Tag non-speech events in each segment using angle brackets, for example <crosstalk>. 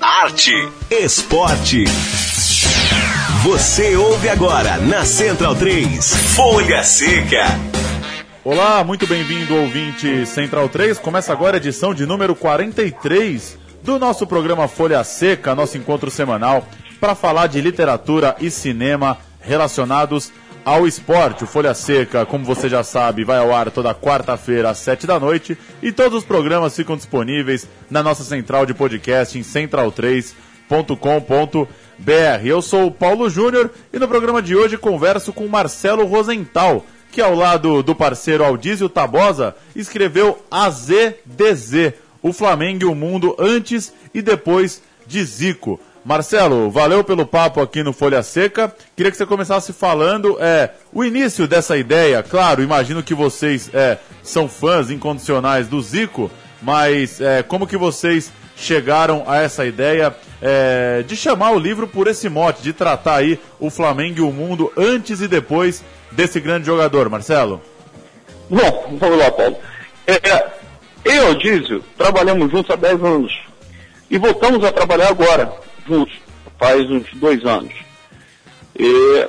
arte, esporte. Você ouve agora na Central 3, Folha Seca. Olá, muito bem-vindo, ouvinte Central 3. Começa agora a edição de número 43 do nosso programa Folha Seca, nosso encontro semanal, para falar de literatura e cinema relacionados ao esporte. O Folha Seca, como você já sabe, vai ao ar toda quarta-feira às sete da noite e todos os programas ficam disponíveis na nossa central de podcast em central3.com.br. Eu sou o Paulo Júnior e no programa de hoje converso com Marcelo Rosenthal, que ao lado do parceiro Aldísio Tabosa escreveu AZDZ, o Flamengo e o mundo antes e depois de Zico. Marcelo, valeu pelo papo aqui no Folha Seca. Queria que você começasse falando é, o início dessa ideia. Claro, imagino que vocês é, são fãs incondicionais do Zico, mas é, como que vocês chegaram a essa ideia é, de chamar o livro por esse mote, de tratar aí o Flamengo e o mundo antes e depois desse grande jogador, Marcelo? Bom, vamos lá, Paulo. É, eu e o Dízio trabalhamos juntos há 10 anos e voltamos a trabalhar agora juntos, faz uns dois anos. E,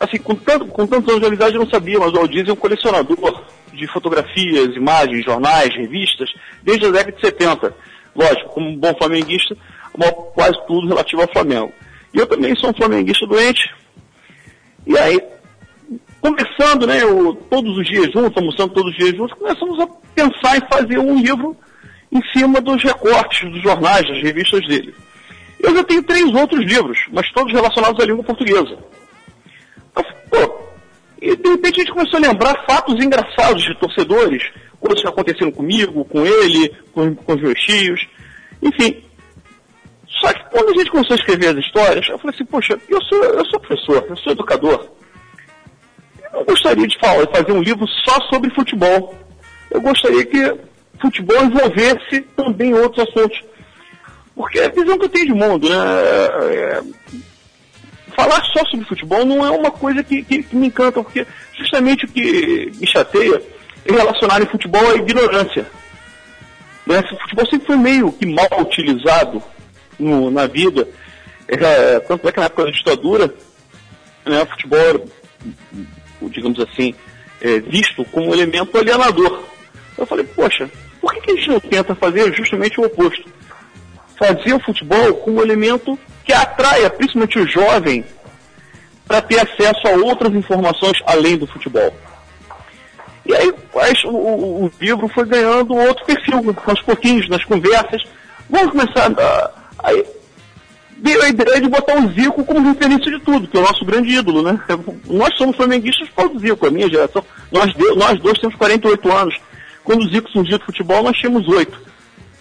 assim, com, tanto, com tantos anos de amizade eu não sabia, mas o Aldiz é um colecionador de fotografias, imagens, jornais, revistas, desde a década de 70. Lógico, como um bom flamenguista, quase tudo relativo ao Flamengo. E eu também sou um flamenguista doente. E aí, conversando, né, eu, todos os dias juntos, almoçando todos os dias juntos, começamos a pensar em fazer um livro em cima dos recortes dos jornais, das revistas dele. Eu já tenho três outros livros, mas todos relacionados à língua portuguesa. Pô, e de repente a gente começou a lembrar fatos engraçados de torcedores, coisas que aconteceram comigo, com ele, com, com os meus tios, enfim. Só que quando a gente começou a escrever as histórias, eu falei assim, poxa, eu sou, eu sou professor, eu sou educador. Eu gostaria de falar, fazer um livro só sobre futebol. Eu gostaria que futebol envolvesse também outros assuntos. Porque é a visão que eu tenho de mundo, né? É, é, falar só sobre futebol não é uma coisa que, que, que, me encanta, porque justamente o que me chateia é relacionar em futebol à ignorância. Né? O futebol sempre foi meio que mal utilizado no, na vida. É, tanto é que na época da ditadura, né, o futebol era, digamos assim, é, visto como um elemento alienador. Eu falei, poxa, por que, que a gente não tenta fazer justamente o oposto? Fazer o futebol como um elemento que atraia principalmente o jovem para ter acesso a outras informações além do futebol. E aí o, o, o, livro foi ganhando outro perfil, aos pouquinhos, nas conversas. Vamos começar. A, aí veio a ideia de botar o Zico como referência de tudo, que é o nosso grande ídolo, né? Nós somos flamenguistas por causa do Zico, a minha geração. Nós, nós dois temos 48 anos. Quando o Zico surgiu do futebol, nós tínhamos 8.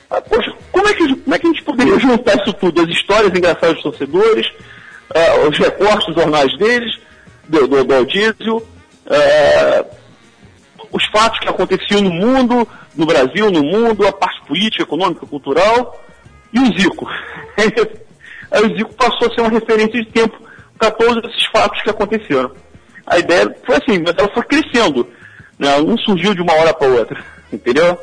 Ah, poxa, como é, que, como é que a gente poderia juntar isso tudo? As histórias engraçadas dos torcedores, uh, os recortes dos jornais deles, do, do, do Aldísio, uh, os fatos que aconteciam no mundo, no Brasil, no mundo, a parte política, econômica, cultural, e o Zico. <laughs> Aí o Zico passou a ser uma referência de tempo para todos esses fatos que aconteceram. A ideia foi assim, mas ela foi crescendo. Né? Ela não surgiu de uma hora para outra, entendeu?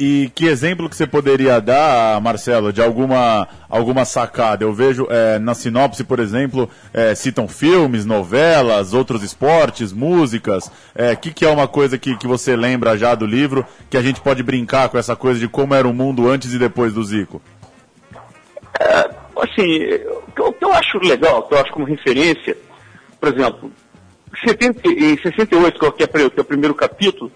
E que exemplo que você poderia dar, Marcelo, de alguma, alguma sacada? Eu vejo é, na sinopse, por exemplo, é, citam filmes, novelas, outros esportes, músicas. O é, que, que é uma coisa que, que você lembra já do livro, que a gente pode brincar com essa coisa de como era o mundo antes e depois do Zico? É, assim, o que eu acho legal, o que eu acho como referência, por exemplo, 70, em 68, que é, que é o primeiro capítulo,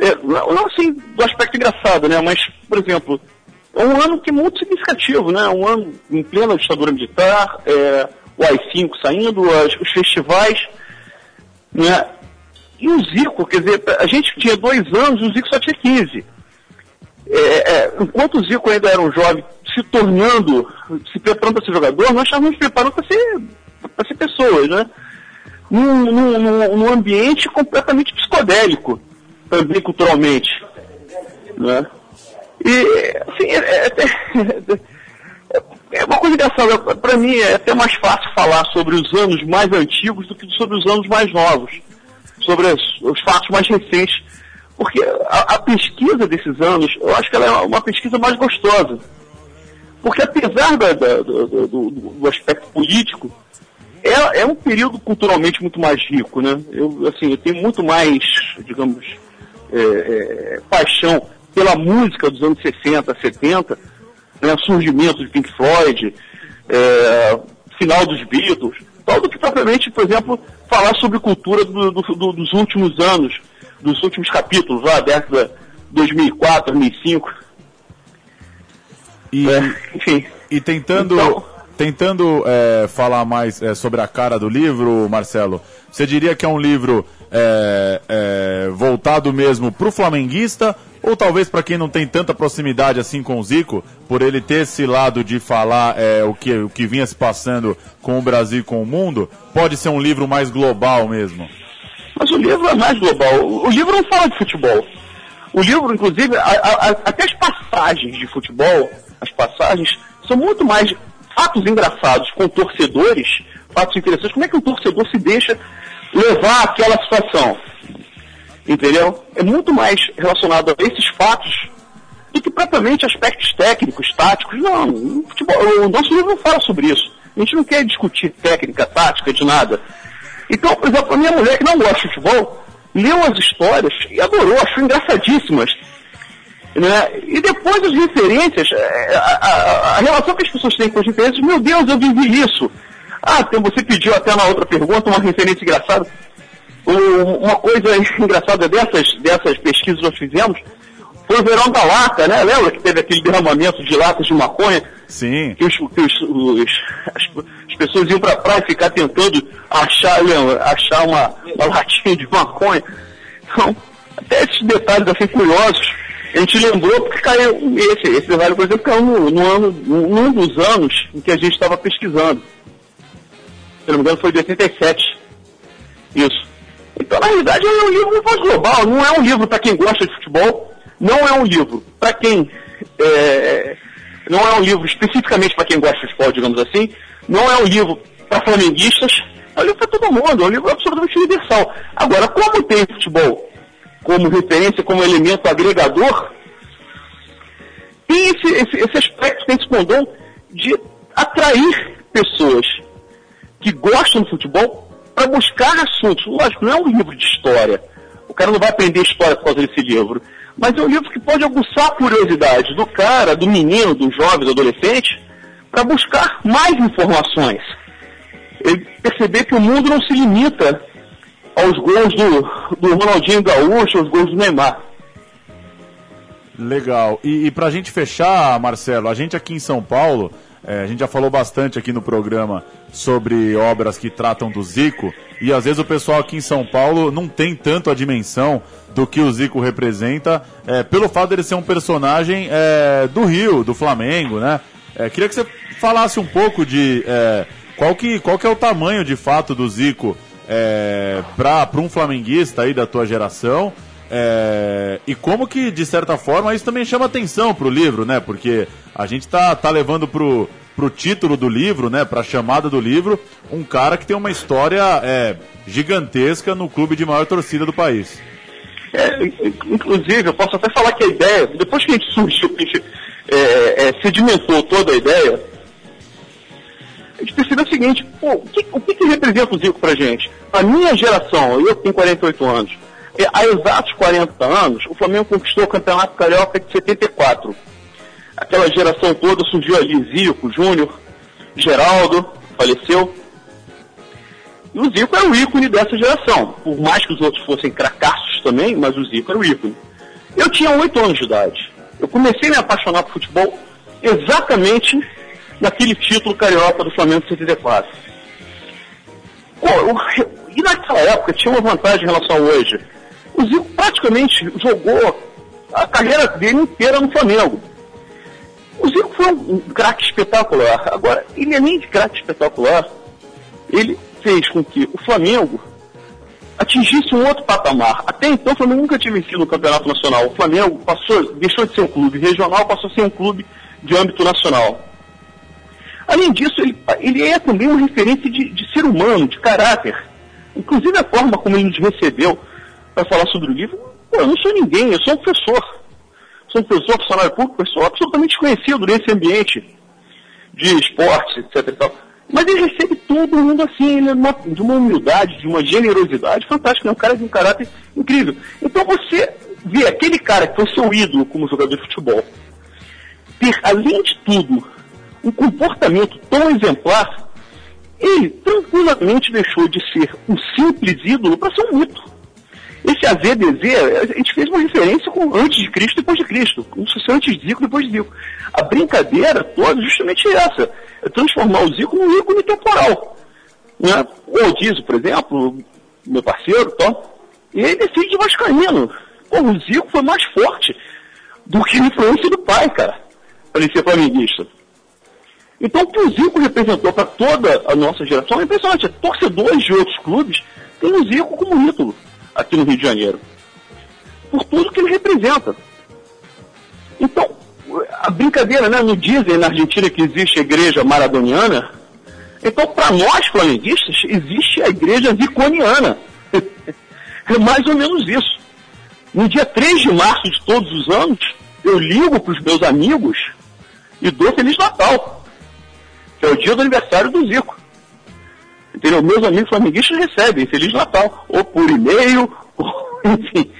é, não assim do aspecto engraçado, né? Mas, por exemplo, é um ano que é muito significativo, né? Um ano em plena ditadura militar, é, o AI-5 saindo, as, os festivais, né? E o Zico, quer dizer, a gente tinha dois anos, o Zico só tinha 15. É, é, enquanto o Zico ainda era um jovem se tornando, se preparando para ser jogador, nós estávamos preparando para ser, ser pessoas, né? Num, num, num ambiente completamente psicodélico também culturalmente. Né? E, assim, é, é, é, é uma coisa engraçada. Para mim é até mais fácil falar sobre os anos mais antigos do que sobre os anos mais novos, sobre as, os fatos mais recentes. Porque a, a, pesquisa desses anos, eu acho que ela é uma pesquisa mais gostosa. Porque apesar da, da, do, do, do, aspecto político, é, é, um período culturalmente muito mais rico, né? Eu, assim, eu tenho muito mais, digamos, é, é, paixão pela música dos anos 60, 70, né? surgimento de Pink Floyd, é, final dos Beatles, tal do que propriamente, por exemplo, falar sobre cultura do, do, dos últimos anos, dos últimos capítulos, lá, década 2004, 2005. E, é, enfim. E tentando, então, tentando é, falar mais é, sobre a cara do livro, Marcelo, você diria que é um livro é, é, voltado mesmo para o flamenguista ou talvez para quem não tem tanta proximidade assim com o Zico, por ele ter esse lado de falar é, o, que, o que vinha se passando com o Brasil e com o mundo, pode ser um livro mais global mesmo? Mas o livro é mais global. O livro não fala de futebol. O livro, inclusive, a, a, até as passagens de futebol, as passagens, são muito mais fatos engraçados com torcedores, fatos interessantes. Como é que um torcedor se deixa levar aquela situação? Entendeu? É muito mais relacionado a esses fatos do que propriamente aspectos técnicos, táticos. Não, o, futebol, o nosso livro não fala sobre isso. A gente não quer discutir técnica, tática, de nada. Então, por exemplo, a minha mulher que não gosta de futebol, leu as histórias e adorou, achou engraçadíssimas. Né? E depois as referências, é, a, a, a, relação que as pessoas têm com as referências, meu Deus, eu vivi isso. Ah, então você pediu até na outra pergunta uma referência engraçada. uma coisa <laughs> engraçada dessas, dessas pesquisas que nós fizemos foi o verão da lata, né? Lembra que teve aquele derramamento de latas de maconha? Sim. Que, os, que os, os as, as, pessoas iam pra praia ficar tentando achar, lembra, achar uma, uma latinha de maconha. Então, até esses detalhes assim curiosos a gente lembrou porque caiu esse, esse detalhe, por exemplo, caiu no, no ano, num dos anos em que a gente estava pesquisando. Se não me engano, foi de 87. Isso. Então, na realidade, é um livro global, não é um livro para quem gosta de futebol, não é um livro para quem. É, não é um livro especificamente para quem gosta de futebol, digamos assim, não é um livro para flamenguistas, é um livro para todo mundo, é um livro absolutamente universal. Agora, como tem futebol como referência, como elemento agregador, tem esse, esse, esse aspecto, tem esse condom de atrair pessoas que gostam do futebol para buscar assuntos. Lógico, não é um livro de história. O cara não vai aprender história por causa desse livro. Mas é um livro que pode aguçar a curiosidade do cara, do menino, do jovem, do adolescente, para buscar mais informações. Ele perceber que o mundo não se limita aos gols do, do Ronaldinho Gaúcho, aos gols do Neymar. Legal. E, e para a gente fechar, Marcelo, a gente aqui em São Paulo, é, a gente já falou bastante aqui no programa sobre obras que tratam do Zico, e às vezes o pessoal aqui em São Paulo não tem tanto a dimensão do que o Zico representa, é, pelo fato dele ser um personagem é, do Rio, do Flamengo, né? É, queria que você falasse um pouco de é, qual, que, qual que é o tamanho de fato do Zico é, para um flamenguista aí da tua geração. É, e como que, de certa forma, isso também chama atenção para o livro, né? Porque a gente tá, tá levando pro, pro título do livro, né? Pra chamada do livro, um cara que tem uma história é, gigantesca no clube de maior torcida do país. É, inclusive, eu posso até falar que a ideia, depois que a gente surgiu, a gente é, é, sedimentou toda a ideia, a gente percebeu o seguinte, pô, o que, o que, que representa o Zico pra gente? A minha geração, eu tenho 48 anos, há exatos 40 anos, o Flamengo conquistou o Campeonato Carioca de 74. Aquela geração toda surgiu ali, Zico, Júnior, Geraldo, faleceu. E o Zico era o ícone dessa geração. Por mais que os outros fossem cracassos também, mas o Zico era o ícone. Eu tinha 8 anos de idade. Eu comecei a me apaixonar por futebol exatamente naquele título carioca do Flamengo de 74. Pô, e naquela época tinha uma vantagem em relação a hoje. O Zico praticamente jogou a carreira dele inteira no Flamengo. O Zico foi um craque espetacular. Agora, ele é nem de craque espetacular, ele fez com que o Flamengo atingisse um outro patamar. Até então o Flamengo nunca tinha vencido no Campeonato Nacional. O Flamengo passou, deixou de ser um clube regional, passou a ser um clube de âmbito nacional. Além disso, ele, ele é também uma referência de, de, ser humano, de caráter. Inclusive a forma como ele nos recebeu para falar sobre o livro, pô, eu não sou ninguém, eu sou um professor. Sou um professor, funcionário público, sou absolutamente desconhecido nesse ambiente. de esportes, etc. Mas ele recebe todo mundo assim, ele é uma, de uma humildade, de uma generosidade fantástica, é um cara de um caráter incrível. Então você vê aquele cara que foi seu ídolo como jogador de futebol, ter, além de tudo, um comportamento tão exemplar, ele tranquilamente deixou de ser um simples ídolo para ser um mito. Esse AZDZ, a gente fez uma referência com antes de Cristo e depois de Cristo, como se antes de Zico e depois de Zico. A brincadeira toda é justamente essa, é transformar o Zico num ícone temporal. Né? O Aldizio, por exemplo, meu parceiro, tá? ele é filho de Vascaíno. Pô, o Zico foi mais forte do que a influência do pai, cara, para ele ser flamenguista. Então, o que o Zico representou para toda a nossa geração é impressionante. Torcedores de outros clubes têm o Zico como ídolo aqui no Rio de Janeiro. Por tudo que ele representa. Então, a brincadeira, né? No dizem na Argentina que existe a igreja maradoniana. Então, para nós flamenguistas, existe a igreja ziconiana. <laughs> é mais ou menos isso. No dia 3 de março de todos os anos, eu ligo para os meus amigos e dou Feliz Natal, que é o dia do aniversário do Zico. Entendeu? Meus amigos flamenguistas recebem Feliz Natal, ou por e-mail, <laughs> ou, enfim.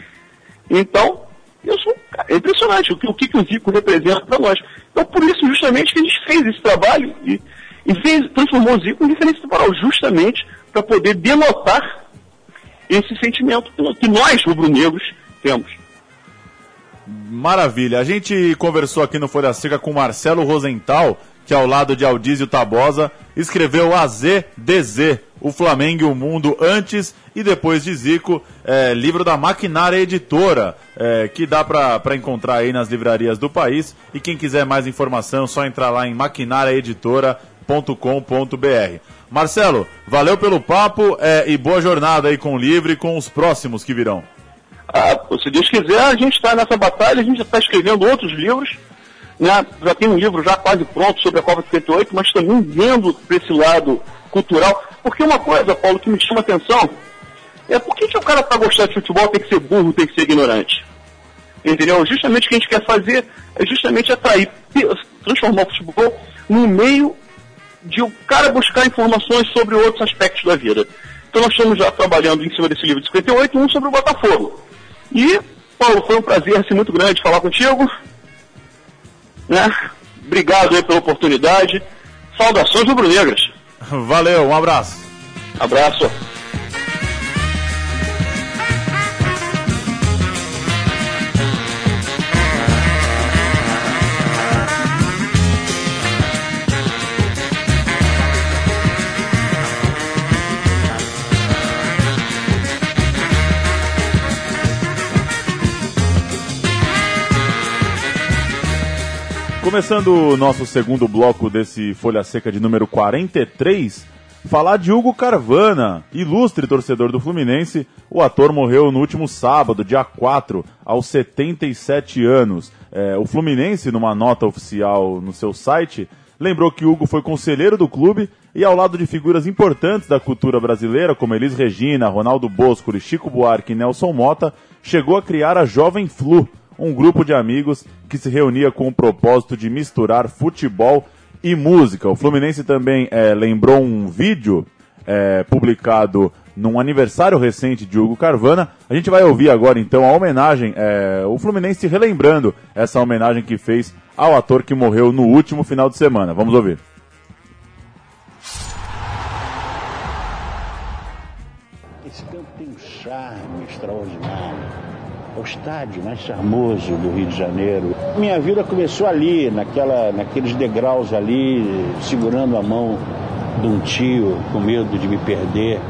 Então, eu sou, é impressionante o que, o que, o Zico representa para nós. Então, por isso, justamente, que a gente fez esse trabalho e, e fez, transformou o Zico em referência temporal, justamente para poder denotar esse sentimento que nós, rubro-negros, temos. Maravilha. A gente conversou aqui no Folha Seca com Marcelo Rosenthal, que ao lado de Aldísio Tabosa escreveu AZDZ, o Flamengo e o Mundo antes e depois de Zico, é, livro da Maquinária Editora, é, que dá para encontrar aí nas livrarias do país. E quem quiser mais informação, só entrar lá em maquinariaeditora.com.br. Marcelo, valeu pelo papo é, e boa jornada aí com o livro e com os próximos que virão. Ah, se Deus quiser, a gente está nessa batalha, a gente está escrevendo outros livros né, já tem um livro já quase pronto sobre a Copa 58, mas também vendo para esse lado cultural. Porque uma coisa, Paulo, que me chama atenção é por que, que o cara para gostar de futebol tem que ser burro, tem que ser ignorante? Entendeu? Justamente o que a gente quer fazer é justamente atrair, transformar o futebol num meio de o cara buscar informações sobre outros aspectos da vida. Então nós estamos já trabalhando em cima desse livro de 58, um sobre o Botafogo. E, Paulo, foi um prazer assim, muito grande falar contigo. Né? Obrigado aí pela oportunidade. Saudações rubro-negras. Valeu, um abraço. Abraço. Começando o nosso segundo bloco desse Folha Seca de número 43, falar de Hugo Carvana, ilustre torcedor do Fluminense. O ator morreu no último sábado, dia 4, aos 77 anos. É, o Fluminense, numa nota oficial no seu site, lembrou que Hugo foi conselheiro do clube e, ao lado de figuras importantes da cultura brasileira, como Elis Regina, Ronaldo Bosco, Chico Buarque e Nelson Mota, chegou a criar a Jovem Flu um grupo de amigos que se reunia com o propósito de misturar futebol e música. O Fluminense também é, lembrou um vídeo é, publicado num aniversário recente de Hugo Carvana. A gente vai ouvir agora então a homenagem, é, o Fluminense relembrando essa homenagem que fez ao ator que morreu no último final de semana. Vamos ouvir. O estádio mais charmoso do Rio de Janeiro. Minha vida começou ali, naquela, naqueles degraus ali, segurando a mão de um tio, com medo de me perder.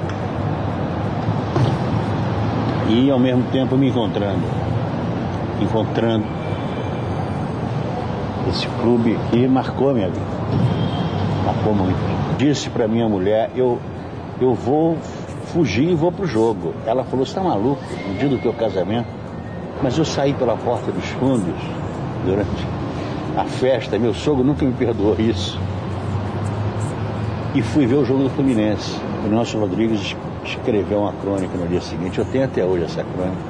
E ao mesmo tempo me encontrando. Encontrando esse clube que marcou minha vida. Marcou muito. Disse para minha mulher, eu, eu vou fugir e vou pro jogo. Ela falou, você tá maluco? No dia do teu casamento, mas eu saí pela porta dos fundos durante a festa, meu sogro nunca me perdoou isso. E fui ver o jogo do Fluminense. O Nelson Rodrigues escreveu uma crônica no dia seguinte, eu tenho até hoje essa crônica,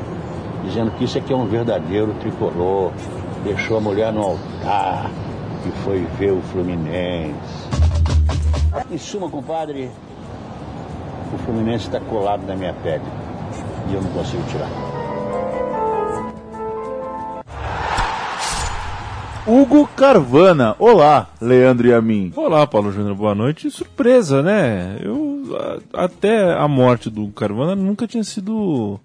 dizendo que isso aqui é um verdadeiro tricolor, deixou a mulher no altar, e foi ver o Fluminense. Em suma, compadre, o Fluminense está colado na minha pele e eu não consigo tirar. Hugo Carvana. Olá, Leandro e a mim. Olá, Paulo Júnior, boa noite. Surpresa, né? Eu a, até a morte do Carvana nunca tinha sido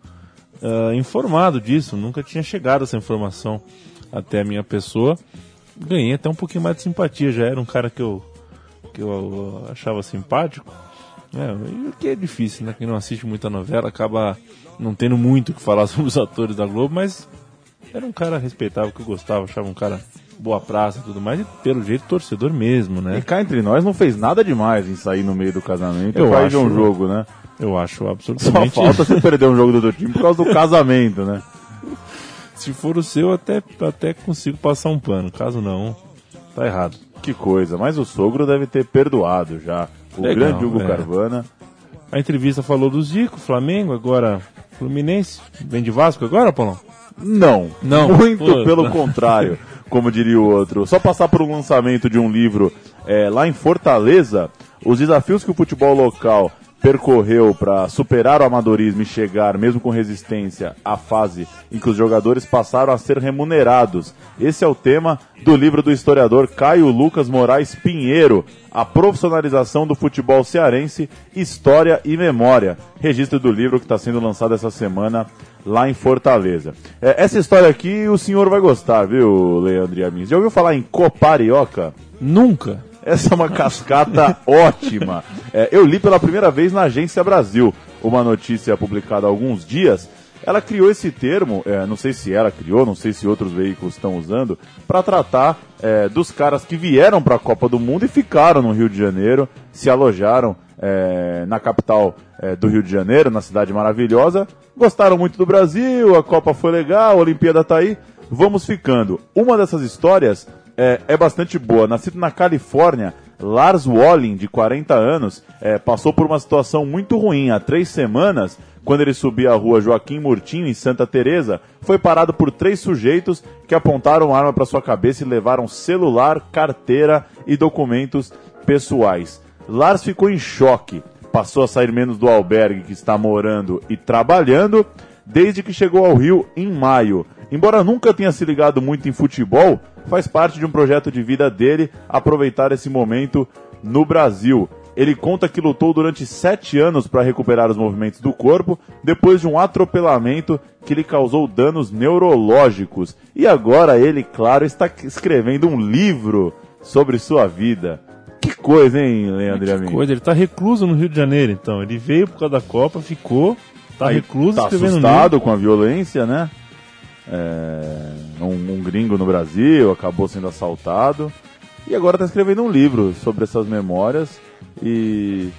uh, informado disso, nunca tinha chegado essa informação até a minha pessoa. Ganhei até um pouquinho mais de simpatia, já era um cara que eu, que eu achava simpático. É, que é difícil, né? Quem não assiste muita novela acaba não tendo muito o que falar <laughs> sobre os atores da Globo, mas era um cara respeitável que eu gostava, achava um cara boa praça e tudo mais, e pelo jeito torcedor mesmo, né? E cá entre nós não fez nada demais em sair no meio do casamento Eu e acho- de um jogo, né? Eu acho Só absolutamente. falta você <laughs> perder um jogo do teu time por causa do casamento, né? Se for o seu, até, até consigo passar um pano. Caso não, tá errado. Que coisa, mas o sogro deve ter perdoado já. O Legal, grande Hugo é. Carvana. A entrevista falou do Zico, Flamengo, agora Fluminense. Vem de Vasco agora, Paulão? Não, Não. muito Pô. pelo contrário, <laughs> como diria o outro. Só passar por um lançamento de um livro é, lá em Fortaleza, os desafios que o futebol local percorreu para superar o amadorismo e chegar, mesmo com resistência, à fase em que os jogadores passaram a ser remunerados. Esse é o tema do livro do historiador Caio Lucas Moraes Pinheiro, A Profissionalização do Futebol Cearense, História e Memória. Registro do livro que está sendo lançado essa semana lá em Fortaleza. É, essa história aqui o senhor vai gostar, viu, Leandro e Amin? Já ouviu falar em Coparioca? Nunca. Essa é uma cascata <laughs> ótima. É, eu li pela primeira vez na Agência Brasil uma notícia publicada há alguns dias. Ela criou esse termo, é, não sei se ela criou, não sei se outros veículos estão usando, para tratar é, dos caras que vieram para a Copa do Mundo e ficaram no Rio de Janeiro, se alojaram é, na capital é, do Rio de Janeiro, na cidade maravilhosa, gostaram muito do Brasil, a Copa foi legal, a Olimpíada tá aí, vamos ficando. Uma dessas histórias é, é bastante boa. Nascido na Califórnia, Lars Walling, de 40 anos, é, passou por uma situação muito ruim. Há três semanas, quando ele subia a rua Joaquim Murtinho, em Santa Teresa, foi parado por três sujeitos que apontaram arma para sua cabeça e levaram celular, carteira e documentos pessoais. Lars ficou em choque. Passou a sair menos do albergue que está morando e trabalhando desde que chegou ao Rio em maio. Embora nunca tenha se ligado muito em futebol, faz parte de um projeto de vida dele aproveitar esse momento no Brasil. Ele conta que lutou durante sete anos para recuperar os movimentos do corpo depois de um atropelamento que lhe causou danos neurológicos. E agora ele, claro, está escrevendo um livro sobre sua vida. Que coisa, hein, Leandro Que coisa, ele tá recluso no Rio de Janeiro, então. Ele veio por causa da Copa, ficou, tá Aí recluso, tá escrevendo um assustado com a violência, né? É, um, um gringo no Brasil acabou sendo assaltado e agora está escrevendo um livro sobre essas memórias e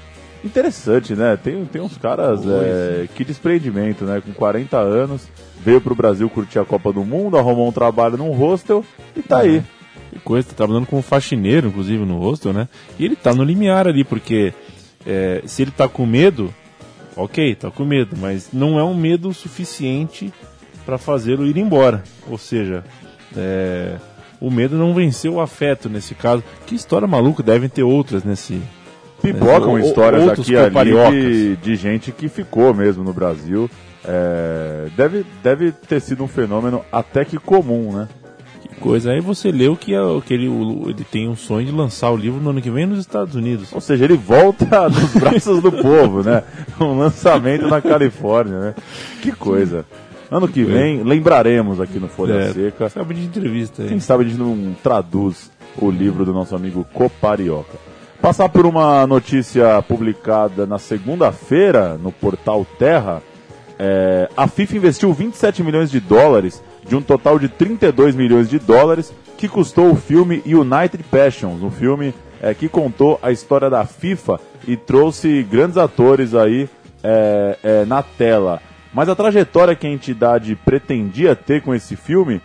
interessante, né? Tem, tem uns caras é, que desprendimento, né? Com 40 anos veio pro Brasil curtir a Copa do Mundo, arrumou um trabalho num hostel e tá aí. Que coisa, tá trabalhando como faxineiro, inclusive, no hostel, né? E ele tá no limiar ali, porque é, se ele tá com medo, ok, tá com medo, mas não é um medo suficiente para fazê-lo ir embora. Ou seja, é, o medo não venceu o afeto nesse caso. Que história maluca, devem ter outras nesse. Pipocam É, o- histórias aqui de, de gente que ficou mesmo no Brasil. É, deve, deve ter sido um fenômeno até que comum, né? Que coisa. Aí você leu que, é que ele, ele tem um sonho de lançar o livro no ano que vem nos Estados Unidos. Ou seja, ele volta <laughs> nos braços do povo, né? Um lançamento na <laughs> Califórnia, né? Que coisa. Ano que vem, lembraremos aqui no Folha É, Seca. Sabe de entrevista aí. Quem sabe a gente não traduz o livro do nosso amigo Coparioca. Passar por uma notícia publicada na segunda-feira no portal Terra. é, a FIFA investiu 27 milhões de dólares de um total de 32 milhões de dólares que custou o filme United Passions, um filme é, que contou a história da FIFA e trouxe grandes atores aí é, é, na tela. Mas a trajetória que a entidade pretendia ter com esse filme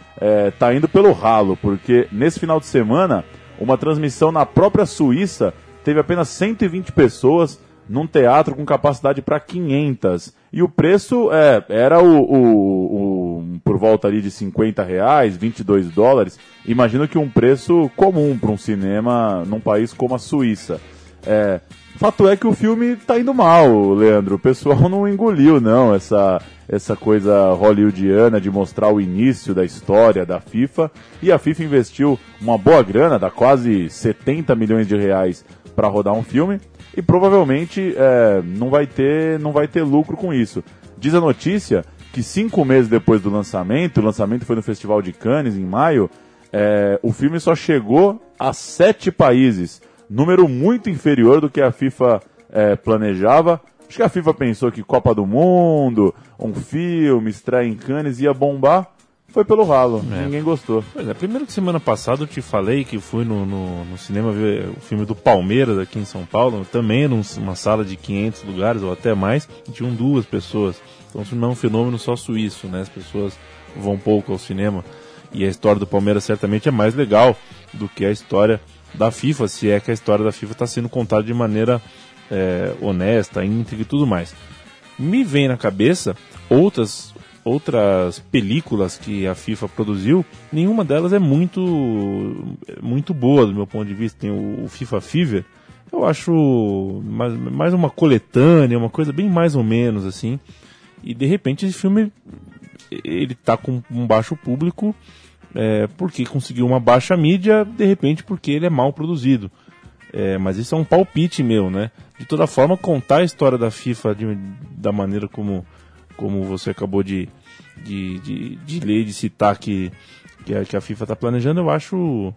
está indo pelo ralo, porque nesse final de semana, uma transmissão na própria Suíça teve apenas 120 pessoas num teatro com capacidade para 500. E o preço é, era o, o- o- por volta ali de 50 reais, 22 dólares. Imagino que um preço comum para um cinema num país como a Suíça. É, fato é que o filme tá indo mal, Leandro. O pessoal <laughs> não engoliu, não, essa, essa coisa hollywoodiana de mostrar o início da história da FIFA. E a FIFA investiu uma boa grana, dá quase 70 milhões de reais para rodar um filme. E provavelmente é, não, vai ter, não vai ter lucro com isso. Diz a notícia que cinco meses depois do lançamento, o lançamento foi no Festival de Cannes, em maio, é, o filme só chegou a sete países, número muito inferior do que a FIFA é, planejava. Acho que a FIFA pensou que Copa do Mundo, um filme, estreia em Cannes ia bombar. Foi pelo ralo, É. ninguém gostou. Pois é, primeiro que semana passada eu te falei que fui no, no, no cinema ver o filme do Palmeiras aqui em São Paulo, também num- uma sala de 500 lugares ou até mais, e tinham duas pessoas. Então isso não é um fenômeno só suíço, né? As pessoas vão pouco ao cinema. E a história do Palmeiras certamente é mais legal do que a história da FIFA, se é que a história da FIFA está sendo contada de maneira é, honesta, íntegra e tudo mais. Me vem na cabeça outras outras películas que a FIFA produziu, nenhuma delas é muito muito boa do meu ponto de vista. Tem o, o FIFA Fever, eu acho mais, mais uma coletânea, uma coisa bem mais ou menos assim. E de repente esse filme ele tá com um baixo público é, porque conseguiu uma baixa mídia, de repente porque ele é mal produzido. É, mas isso é um palpite meu, né? De toda forma, contar a história da FIFA de- da maneira como, como você acabou de, de, de, de ler, de citar que, que, a, que a FIFA está planejando, eu acho.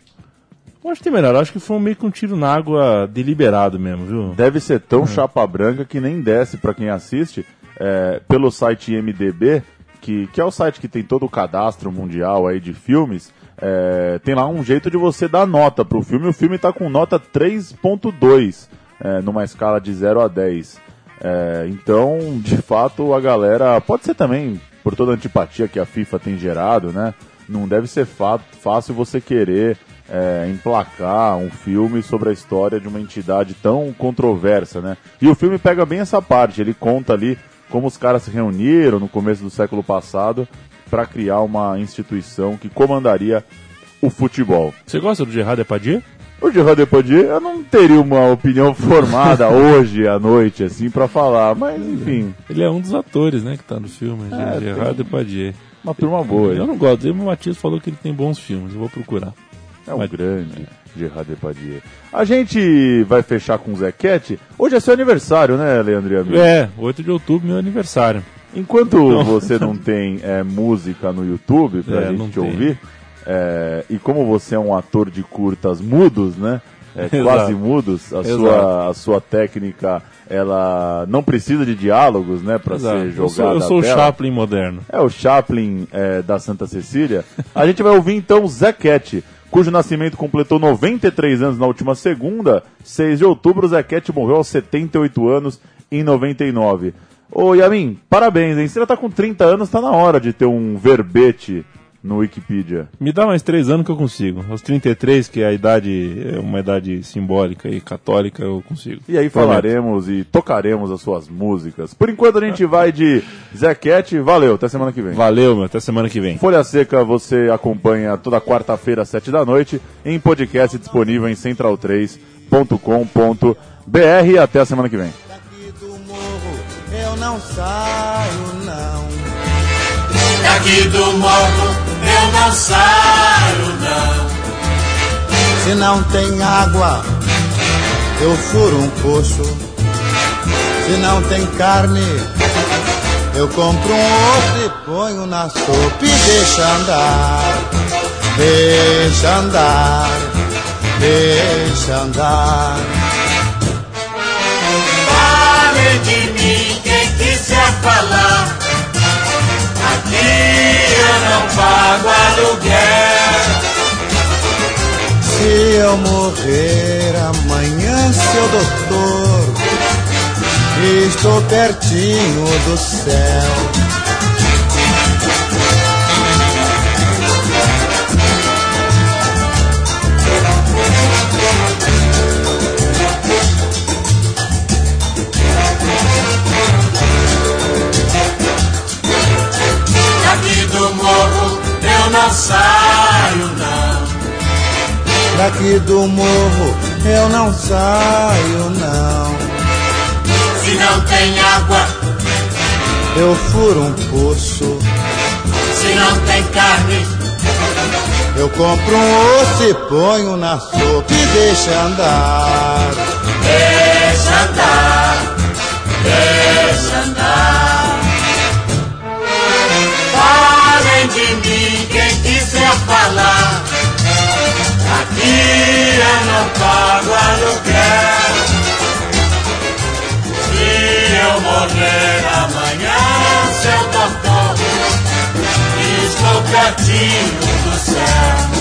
Eu acho que tem melhor. Eu acho que foi meio que um tiro na água deliberado mesmo, viu? Deve ser tão chapa branca que nem desce para quem assiste é, pelo site IMDB, que, que é o site que tem todo o cadastro mundial aí de filmes. é, tem lá um jeito de você dar nota pro filme. O filme tá com nota 3.2 é, numa escala de 0 a 10. É, então, de fato, a galera. Pode ser também por toda a antipatia que a FIFA tem gerado, né? Não deve ser fácil você querer é, emplacar um filme sobre a história de uma entidade tão controversa, né? E o filme pega bem essa parte. Ele conta ali como os caras se reuniram no começo do século passado para criar uma instituição que comandaria o futebol. Você gosta do Gerard Depardieu? O Gerard Depardieu, eu não teria uma opinião <laughs> formada hoje à noite, assim, pra falar, mas enfim, Ele é um dos atores, né, que tá no filme, É, Gerard Depardieu. uma turma boa. Eu hein? não gosto dele, mas o Matias falou que ele tem bons filmes, eu vou procurar. É um Mas- grande Gerard Depardieu. A gente vai fechar com o Zequete. Hoje é seu aniversário, né, Leandro amigo? É, 8 de outubro, meu aniversário. Enquanto você não tem é, música no YouTube pra É, gente ouvir, é, e como você é um ator de curtas mudos, né? é, <laughs> quase mudos, a Exato. sua, a sua técnica ela não precisa de diálogos, né, para ser Eu jogada. sou, eu sou o. Chaplin moderno. É o Chaplin é, da Santa Cecília. A gente vai ouvir então Zequete, cujo nascimento completou 93 anos na última segunda, 6 de outubro. Zequete morreu aos 78 anos em 99. Ô Yamin, parabéns, hein? Você já tá com 30 anos, tá na hora de ter um verbete no Wikipedia. Me dá mais três anos que eu consigo. Aos 33, que é a idade, é uma idade simbólica e católica, eu consigo. E aí Prometo. falaremos e tocaremos as suas músicas. Por enquanto a gente vai de Zequete. Valeu, até semana que vem. Valeu, meu. Até semana que vem. Folha Seca você acompanha toda quarta-feira às 7 da noite em podcast disponível em central3.com.br. Até a semana que vem. Daqui do morro eu não saio, não. Daqui do morro eu não saio, não. Se não tem água, eu furo um poço. Se não tem carne, eu compro um osso e ponho na sopa e deixa andar. Deixa andar, deixa andar. Fale de mim quem quiser falar. Aqui eu não pago aluguel. Se eu morrer amanhã, seu doutor, estou pertinho do céu. não saio não. Daqui do morro eu não saio não. Se não tem água, eu furo um poço. Se não tem carne, eu compro um osso e ponho na sopa e deixa andar. Eu não pago aluguel. Se eu morrer amanhã, seu doutor, estou pertinho do céu.